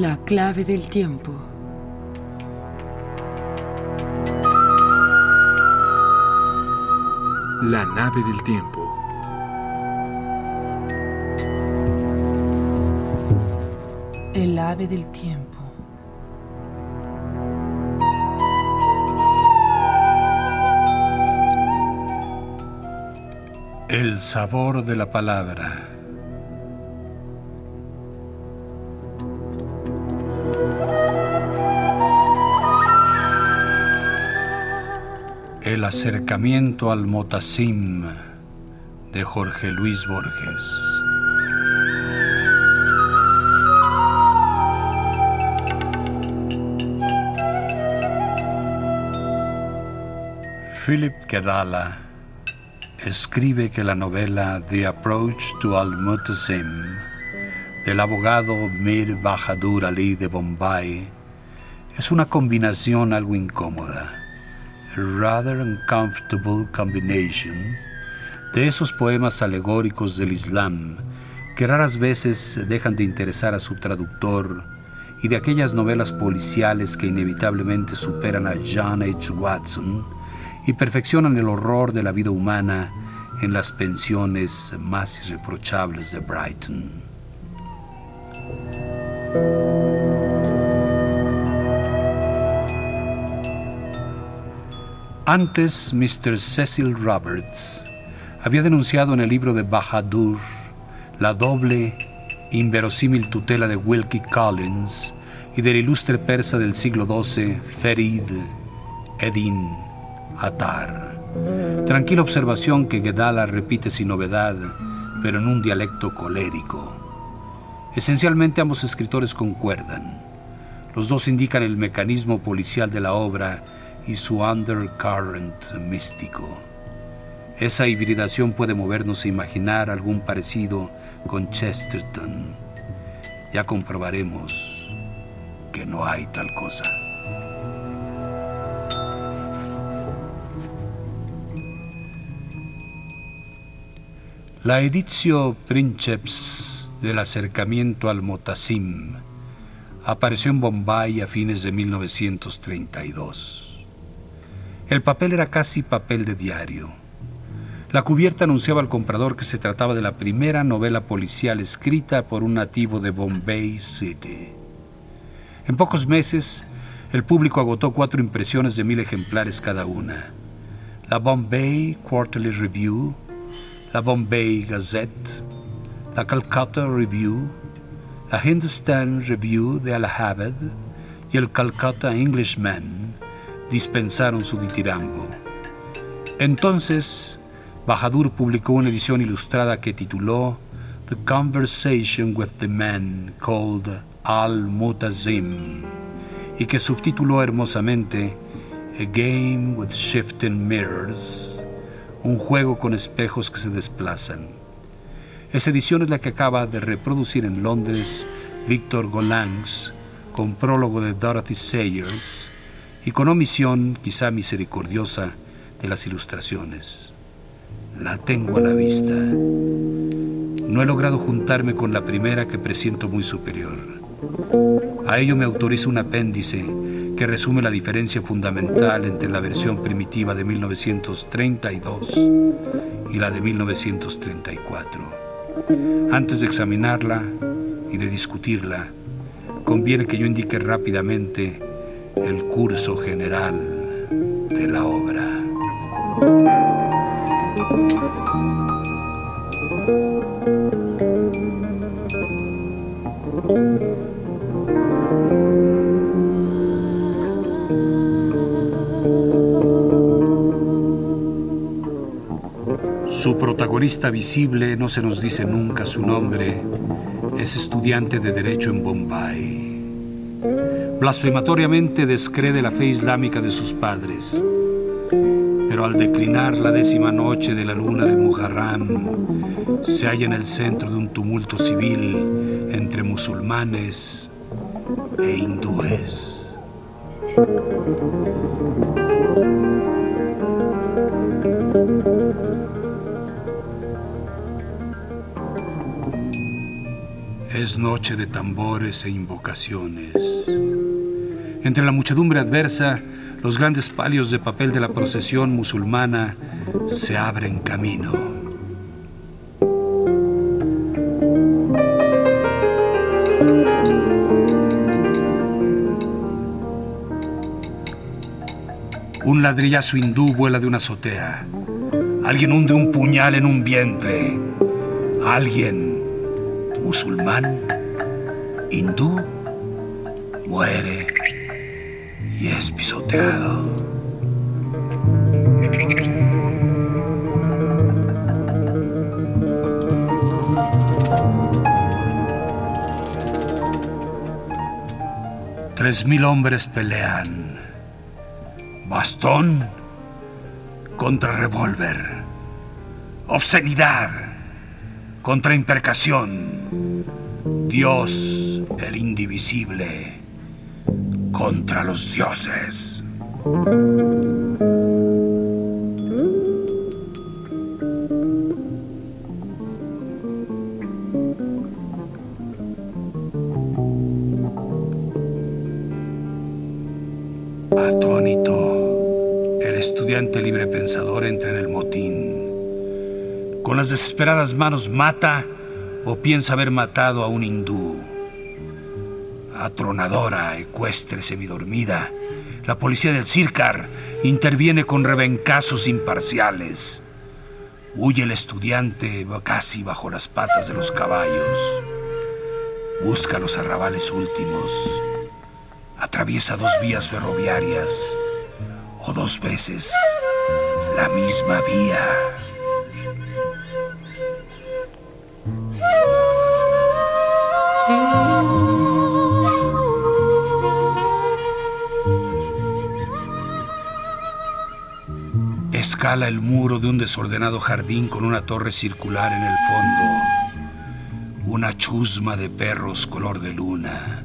La clave del tiempo. La nave del tiempo. El ave del tiempo. El sabor de la palabra. El acercamiento al Motasim de Jorge Luis Borges. Philip Kedala escribe que la novela The Approach to Al-Mutasim del abogado Mir Bahadur Ali de Bombay es una combinación algo incómoda, rather uncomfortable combination, de esos poemas alegóricos del Islam que raras veces dejan de interesar a su traductor y de aquellas novelas policiales que inevitablemente superan a John H. Watson y perfeccionan el horror de la vida humana en las pensiones más irreprochables de Brighton. Antes, Mr. Cecil Roberts había denunciado en el libro de Bahadur la doble, inverosímil tutela de Wilkie Collins y del ilustre persa del siglo XII, Ferid Eddin Attar. Tranquila observación que Gedala repite sin novedad, pero en un dialecto colérico. Esencialmente ambos escritores concuerdan. Los dos indican el mecanismo policial de la obra y su undercurrent místico. Esa hibridación puede movernos a imaginar algún parecido con Chesterton. Ya comprobaremos que no hay tal cosa. La editio Princeps del acercamiento al Motasim apareció en Bombay a fines de 1932. El papel era casi papel de diario. La cubierta anunciaba al comprador que se trataba de la primera novela policial escrita por un nativo de Bombay City. En pocos meses, el público agotó cuatro impresiones de mil ejemplares cada una. La Bombay Quarterly Review, la Bombay Gazette, la Calcutta Review, la Hindustan Review de Allahabad y el Calcutta Englishman dispensaron su ditirambo. Entonces, Bahadur publicó una edición ilustrada que tituló The Conversation with the Man called Al-Mutazim y que subtituló hermosamente A Game with Shifting Mirrors, un juego con espejos que se desplazan. Esa edición es la que acaba de reproducir en Londres Victor Golangs con prólogo de Dorothy Sayers y con omisión quizá misericordiosa de las ilustraciones. La tengo a la vista. No he logrado juntarme con la primera que presiento muy superior. A ello me autoriza un apéndice que resume la diferencia fundamental entre la versión primitiva de 1932 y la de 1934. Antes de examinarla y de discutirla, conviene que yo indique rápidamente el curso general de la obra. Su protagonista visible, no se nos dice nunca su nombre, es estudiante de Derecho en Bombay. Blasfematoriamente descrede la fe islámica de sus padres. Pero al declinar la décima noche de la luna de Muharram, se halla en el centro de un tumulto civil entre musulmanes e hindúes. Es noche de tambores e invocaciones. Entre la muchedumbre adversa, los grandes palios de papel de la procesión musulmana se abren camino. Un ladrillazo hindú vuela de una azotea. Alguien hunde un puñal en un vientre. Alguien musulmán, hindú, Tres mil hombres pelean. Bastón contra revólver. Obscenidad contra impercación. Dios el indivisible contra los dioses. Atónito, el estudiante libre pensador entra en el motín. Con las desesperadas manos mata o piensa haber matado a un hindú. Atronadora, ecuestre, semidormida, la policía del Circar interviene con rebencazos imparciales. Huye el estudiante casi bajo las patas de los caballos. Busca los arrabales últimos. Atraviesa dos vías ferroviarias o dos veces la misma vía. El muro de un desordenado jardín con una torre circular en el fondo, una chusma de perros color de luna,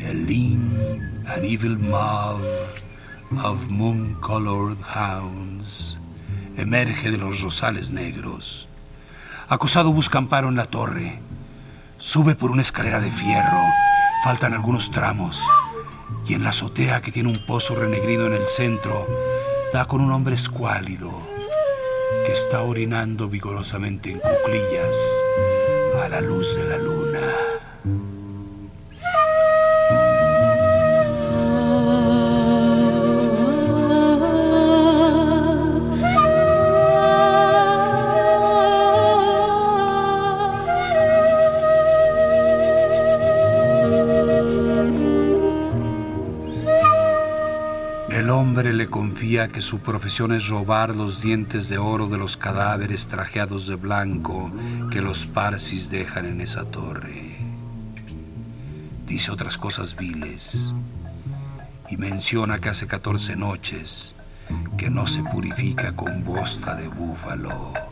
el lean and evil mob of moon-colored hounds emerge de los rosales negros. Acosado busca amparo en la torre. Sube por una escalera de fierro. Faltan algunos tramos. Y en la azotea que tiene un pozo renegrido en el centro, da con un hombre escuálido que está orinando vigorosamente en cuclillas a la luz de la luna. Confía que su profesión es robar los dientes de oro de los cadáveres trajeados de blanco que los parsis dejan en esa torre. Dice otras cosas viles y menciona que hace 14 noches que no se purifica con bosta de búfalo.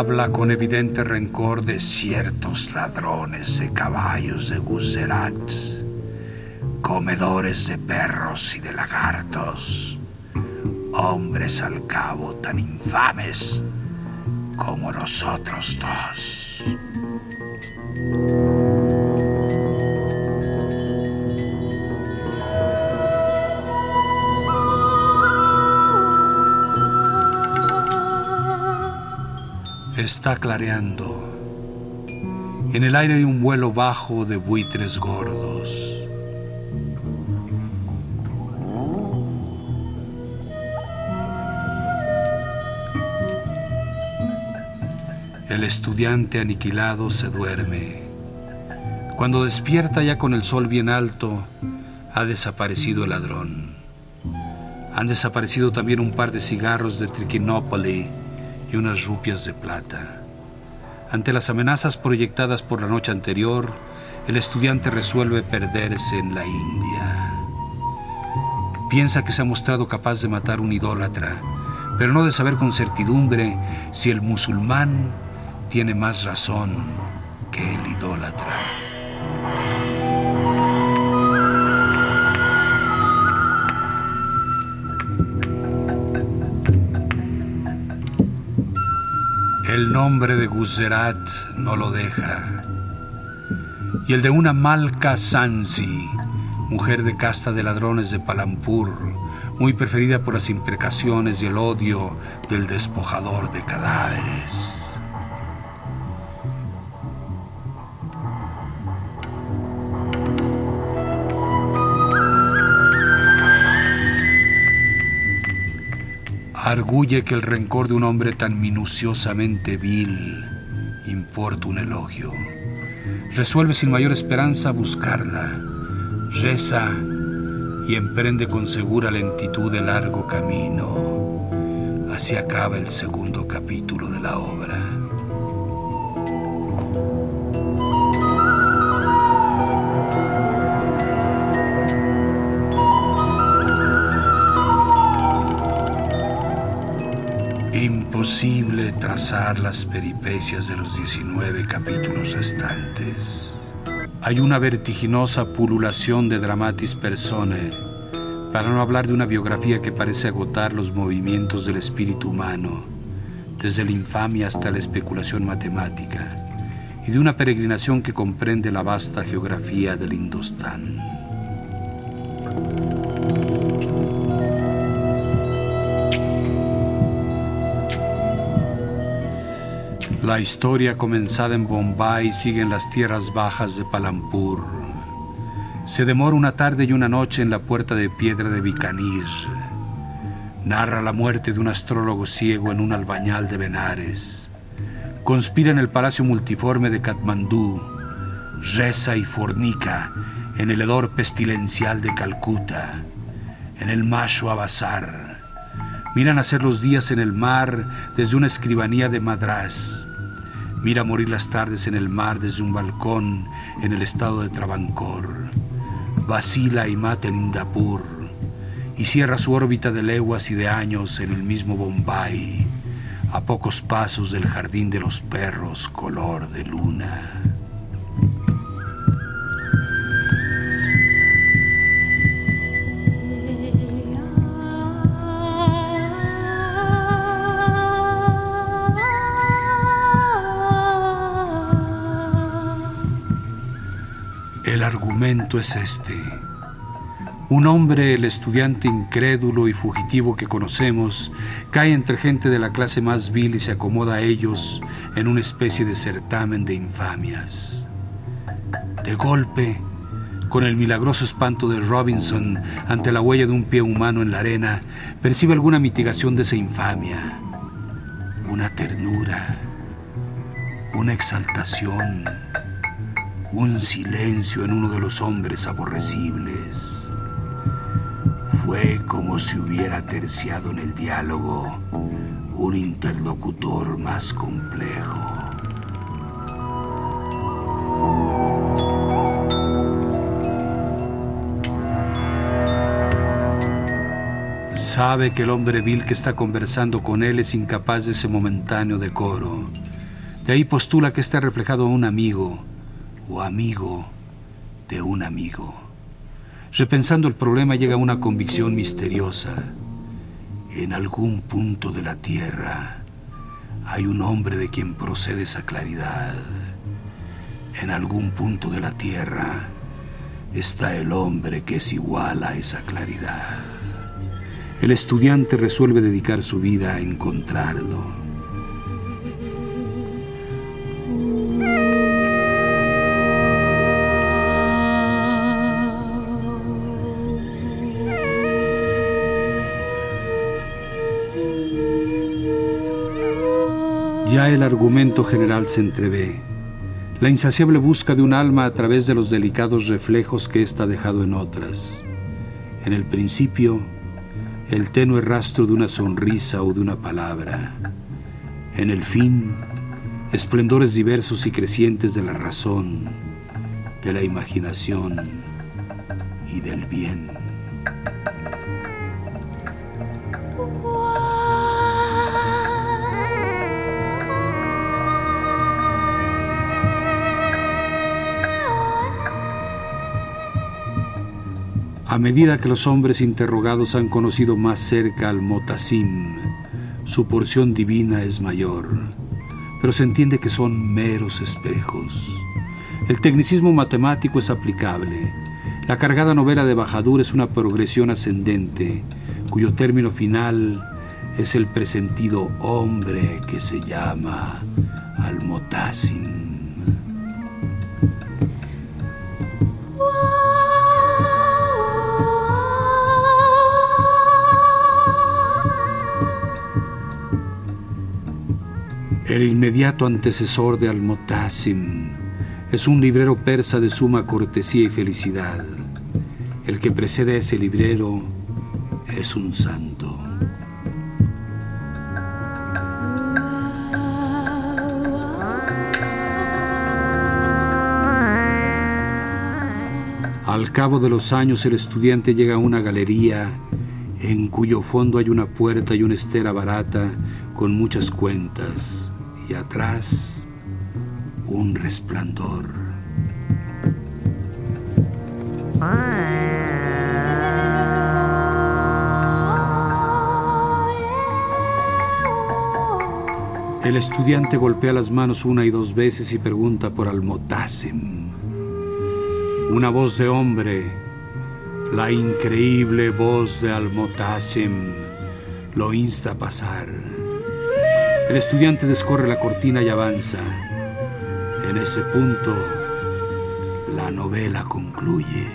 Habla con evidente rencor de ciertos ladrones de caballos de Guzerat, comedores de perros y de lagartos, hombres al cabo tan infames como los otros dos. Está clareando. En el aire hay un vuelo bajo de buitres gordos. El estudiante aniquilado se duerme. Cuando despierta ya con el sol bien alto, Ha desaparecido el ladrón. Han desaparecido también un par de cigarros de Trichinopoly y unas rupias de plata. Ante las amenazas proyectadas por la noche anterior, el estudiante resuelve perderse en la India. Piensa que se ha mostrado capaz de matar un idólatra, pero no de saber con certidumbre si el musulmán tiene más razón que el idólatra. El nombre de Guzerat no lo deja. Y el de una Malka Sansi, mujer de casta de ladrones de Palampur, muy preferida por las imprecaciones y el odio del despojador de cadáveres. Arguye que el rencor de un hombre tan minuciosamente vil importa un elogio. Resuelve sin mayor esperanza buscarla. Reza y emprende con segura lentitud el largo camino. Así acaba el segundo capítulo de la obra. Imposible trazar las peripecias de los 19 capítulos restantes. Hay una vertiginosa pululación de dramatis personae, para no hablar de una biografía que parece agotar los movimientos del espíritu humano, desde la infamia hasta la especulación matemática, y de una peregrinación que comprende la vasta geografía del Indostán. La historia comenzada en Bombay sigue en las tierras bajas de Palampur. Se demora una tarde y una noche en la puerta de piedra de Bikanir. Narra la muerte de un astrólogo ciego en un albañal de Benares. Conspira en el palacio multiforme de Katmandú. Reza y fornica en el hedor pestilencial de Calcuta. En el Mashu Bazar. Miran hacer los días en el mar desde una escribanía de Madras Mira morir las tardes en el mar desde un balcón en el estado de Travancore. Vacila y mata en Indapur. Y cierra su órbita de leguas y de años en el mismo Bombay, a pocos pasos del jardín de los perros color de luna. Argumento es este. Un hombre, el estudiante incrédulo y fugitivo que conocemos, cae entre gente de la clase más vil y se acomoda a ellos en una especie de certamen de infamias. De golpe, con el milagroso espanto de Robinson ante la huella de un pie humano en la arena, percibe alguna mitigación de esa infamia, una ternura, una exaltación un silencio en uno de los hombres aborrecibles. Fue como si hubiera terciado en el diálogo un interlocutor más complejo. Sabe que el hombre vil que está conversando con él es incapaz de ese momentáneo decoro. De ahí postula que está reflejado un amigo, o amigo de un amigo. Repensando el problema llega una convicción misteriosa. En algún punto de la tierra hay un hombre de quien procede esa claridad. En algún punto de la tierra está el hombre que es igual a esa claridad. El estudiante resuelve dedicar su vida a encontrarlo. Ya el argumento general se entrevé. la insaciable busca de un alma a través de los delicados reflejos que ésta ha dejado en otras. En el principio, el tenue rastro de una sonrisa o de una palabra. En el fin, esplendores diversos y crecientes de la razón, de la imaginación y del bien. A medida que los hombres interrogados han conocido más cerca al Motasim, su porción divina es mayor, pero se entiende que son meros espejos. El tecnicismo matemático es aplicable. La cargada novela de Bajadur es una progresión ascendente, cuyo término final es el presentido hombre que se llama Al-Motasim. El inmediato antecesor de Al-Motasim es un librero persa de suma cortesía y felicidad. El que precede a ese librero es un santo. Al cabo de los años el estudiante llega a una galería en cuyo fondo hay una puerta y una estera barata con muchas cuentas y atrás un resplandor. El estudiante golpea las manos una y dos veces y pregunta por Al-Motasim. Una voz de hombre, la increíble voz de Al-Motasim, lo insta a pasar. El estudiante descorre la cortina y avanza. En ese punto, la novela concluye.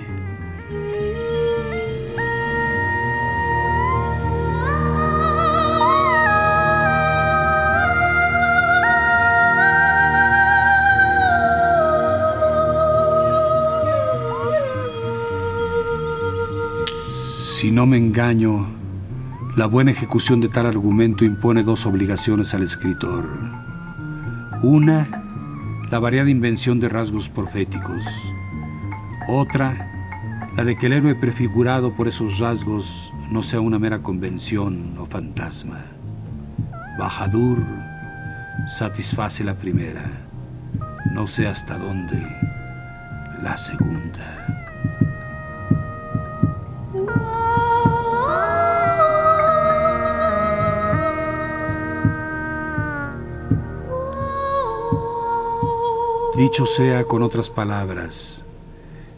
Si no me engaño, la buena ejecución de tal argumento impone dos obligaciones al escritor. Una, la variada invención de rasgos proféticos. Otra, la de que el héroe prefigurado por esos rasgos no sea una mera convención o fantasma. Bajadur satisface la primera, no sé hasta dónde la segunda. Dicho sea con otras palabras,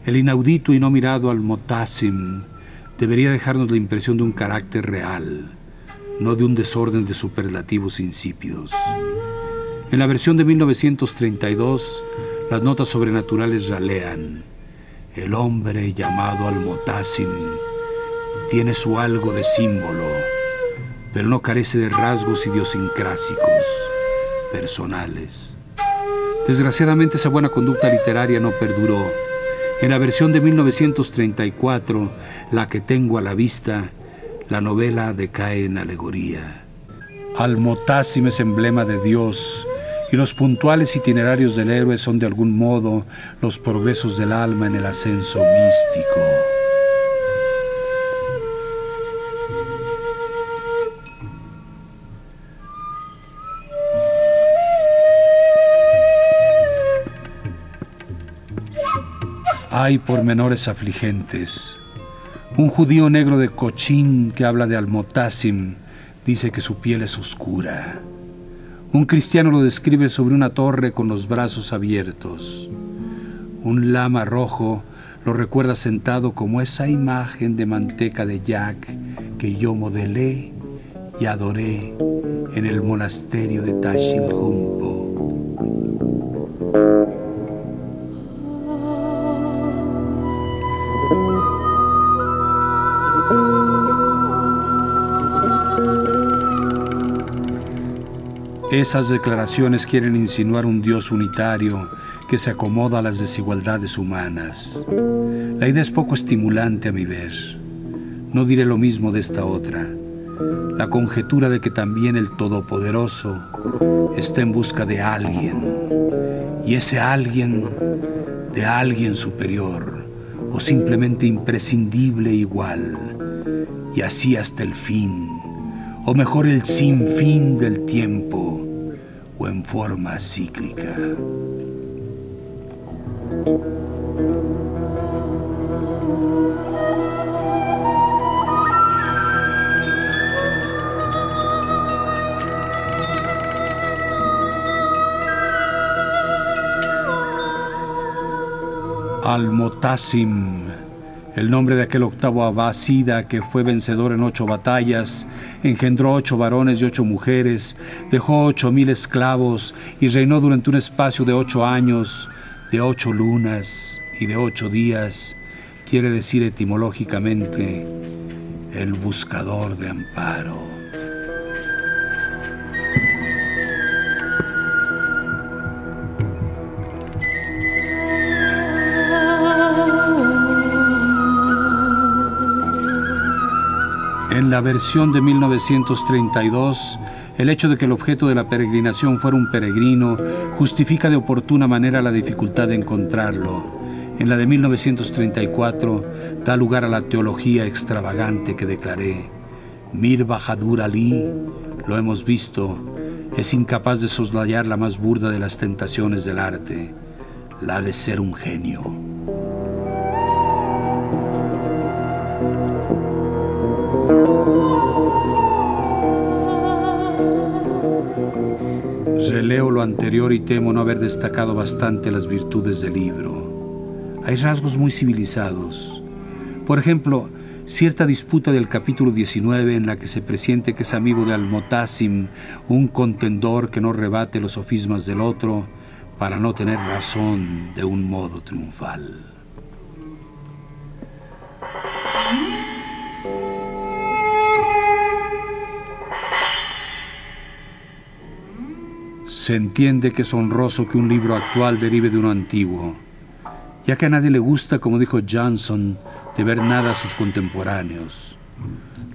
el inaudito y no mirado al Motasim debería dejarnos la impresión de un carácter real, no de un desorden de superlativos insípidos. En la versión de 1932, las notas sobrenaturales ralean. El hombre llamado al Motasim tiene su algo de símbolo, pero no carece de rasgos idiosincrásicos, personales. Desgraciadamente esa buena conducta literaria no perduró. En la versión de 1934, la que tengo a la vista, la novela decae en alegoría. Al-Motasim es emblema de Dios y los puntuales itinerarios del héroe son de algún modo los progresos del alma en el ascenso místico. Hay pormenores afligentes. Un judío negro de Cochín que habla de Almotasim dice que su piel es oscura. Un cristiano lo describe sobre una torre con los brazos abiertos. Un lama rojo lo recuerda sentado como esa imagen de manteca de Jack que yo modelé y adoré en el monasterio de Tashilhumpo. Esas declaraciones quieren insinuar un Dios unitario que se acomoda a las desigualdades humanas. La idea es poco estimulante a mi ver. No diré lo mismo de esta otra. La conjetura de que también el Todopoderoso está en busca de alguien. Y ese alguien, de alguien superior, o simplemente imprescindible igual. Y así hasta el fin, o mejor el sinfín del tiempo, o en forma cíclica. Al-Motasim, el nombre de aquel octavo abasida que fue vencedor en ocho batallas, engendró ocho varones y ocho mujeres, dejó ocho mil esclavos y reinó durante un espacio de ocho años, de ocho lunas y de ocho días, quiere decir etimológicamente el buscador de amparo. En la versión de 1932, el hecho de que el objeto de la peregrinación fuera un peregrino justifica de oportuna manera la dificultad de encontrarlo. En la de 1934 da lugar a la teología extravagante que declaré. Mir Bahadur Ali, lo hemos visto, es incapaz de soslayar la más burda de las tentaciones del arte, la de ser un genio. Releo lo anterior y temo no haber destacado bastante las virtudes del libro. Hay rasgos muy civilizados. Por ejemplo, cierta disputa del capítulo 19 en la que se presiente que es amigo de Almotasim, un contendor que no rebate los sofismas del otro para no tener razón de un modo triunfal. Se entiende que es honroso que un libro actual derive de uno antiguo, ya que a nadie le gusta, como dijo Johnson, de ver nada a sus contemporáneos.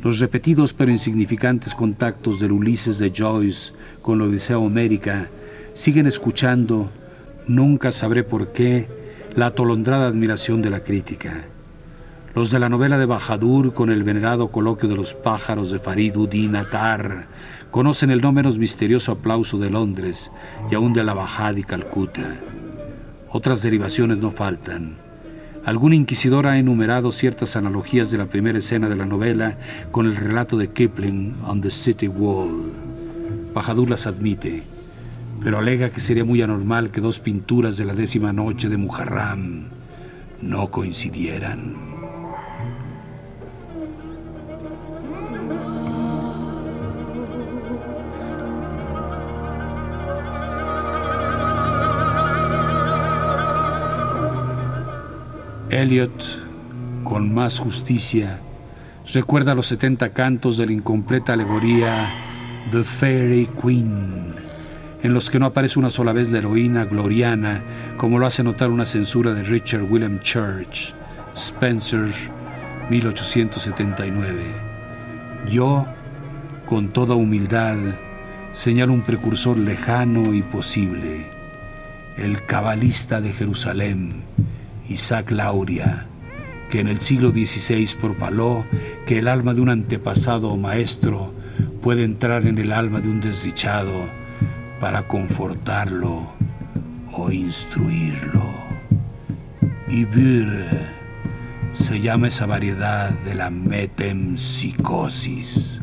Los repetidos pero insignificantes contactos del Ulises de Joyce con la Odisea Homérica siguen escuchando, nunca sabré por qué, la atolondrada admiración de la crítica. Los de la novela de Bajadur con el venerado coloquio de los pájaros de Farid Udin Atar conocen el no menos misterioso aplauso de Londres y aún de la Bajad y Calcuta. Otras derivaciones no faltan. Algún inquisidor ha enumerado ciertas analogías de la primera escena de la novela con el relato de Kipling on the City Wall. Bajadur las admite, pero alega que sería muy anormal que dos pinturas de la décima noche de Muharram no coincidieran. Eliot, con más justicia, recuerda los 70 cantos de la incompleta alegoría The Fairy Queen, en los que no aparece una sola vez la heroína gloriana, como lo hace notar una censura de Richard William Church, Spencer, 1879. Yo, con toda humildad, señalo un precursor lejano y posible, el cabalista de Jerusalén, Isaac Lauria, que en el siglo XVI propaló que el alma de un antepasado o maestro puede entrar en el alma de un desdichado para confortarlo o instruirlo. Y se llama esa variedad de la metempsicosis.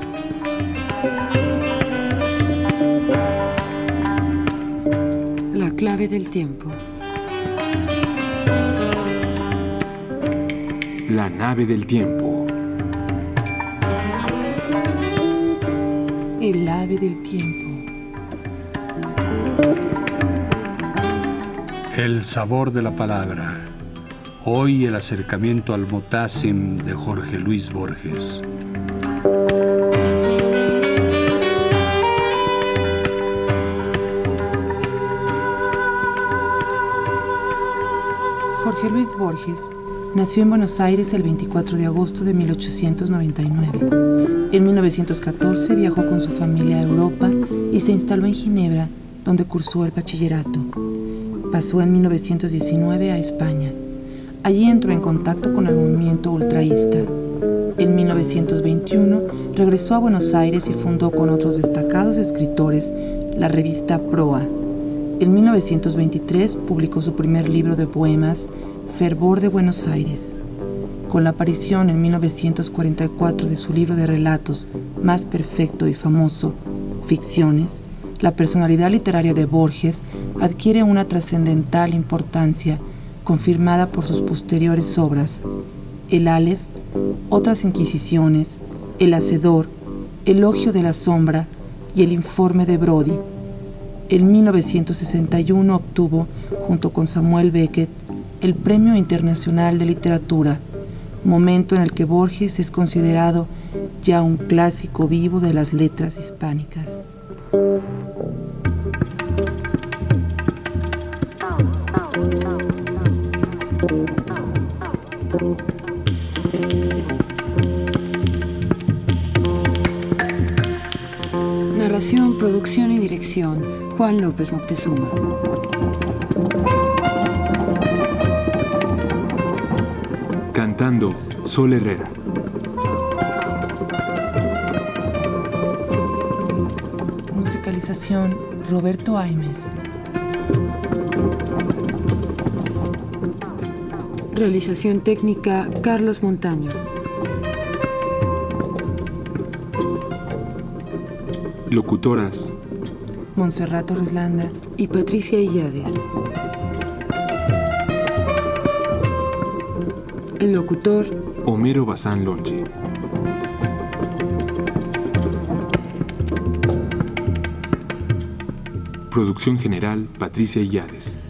La clave del tiempo. La nave del tiempo. El ave del tiempo. El sabor de la palabra. Hoy el acercamiento al Motasim de Jorge Luis Borges. Borges nació en Buenos Aires el 24 de agosto de 1899. En 1914 viajó con su familia a Europa y se instaló en Ginebra, donde cursó el bachillerato. Pasó en 1919 a España. Allí entró en contacto con el movimiento ultraísta. En 1921 regresó a Buenos Aires y fundó con otros destacados escritores la revista Proa. En 1923 publicó su primer libro de poemas, Fervor de Buenos Aires. Con la aparición en 1944 de su libro de relatos más perfecto y famoso, Ficciones, la personalidad literaria de Borges adquiere una trascendental importancia confirmada por sus posteriores obras, El Aleph, Otras Inquisiciones, El Hacedor, Elogio de la Sombra y El Informe de Brody. En 1961 obtuvo, junto con Samuel Beckett, el Premio Internacional de Literatura, momento en el que Borges es considerado ya un clásico vivo de las letras hispánicas. Narración, producción y dirección. Juan López Moctezuma. Sol Herrera. Musicalización Roberto Aimes. Realización técnica Carlos Montaño. Locutoras Montserrat Torreslanda. Y Patricia Illades. Locutor Homero Bazán Longe. Producción general Patricia Illades.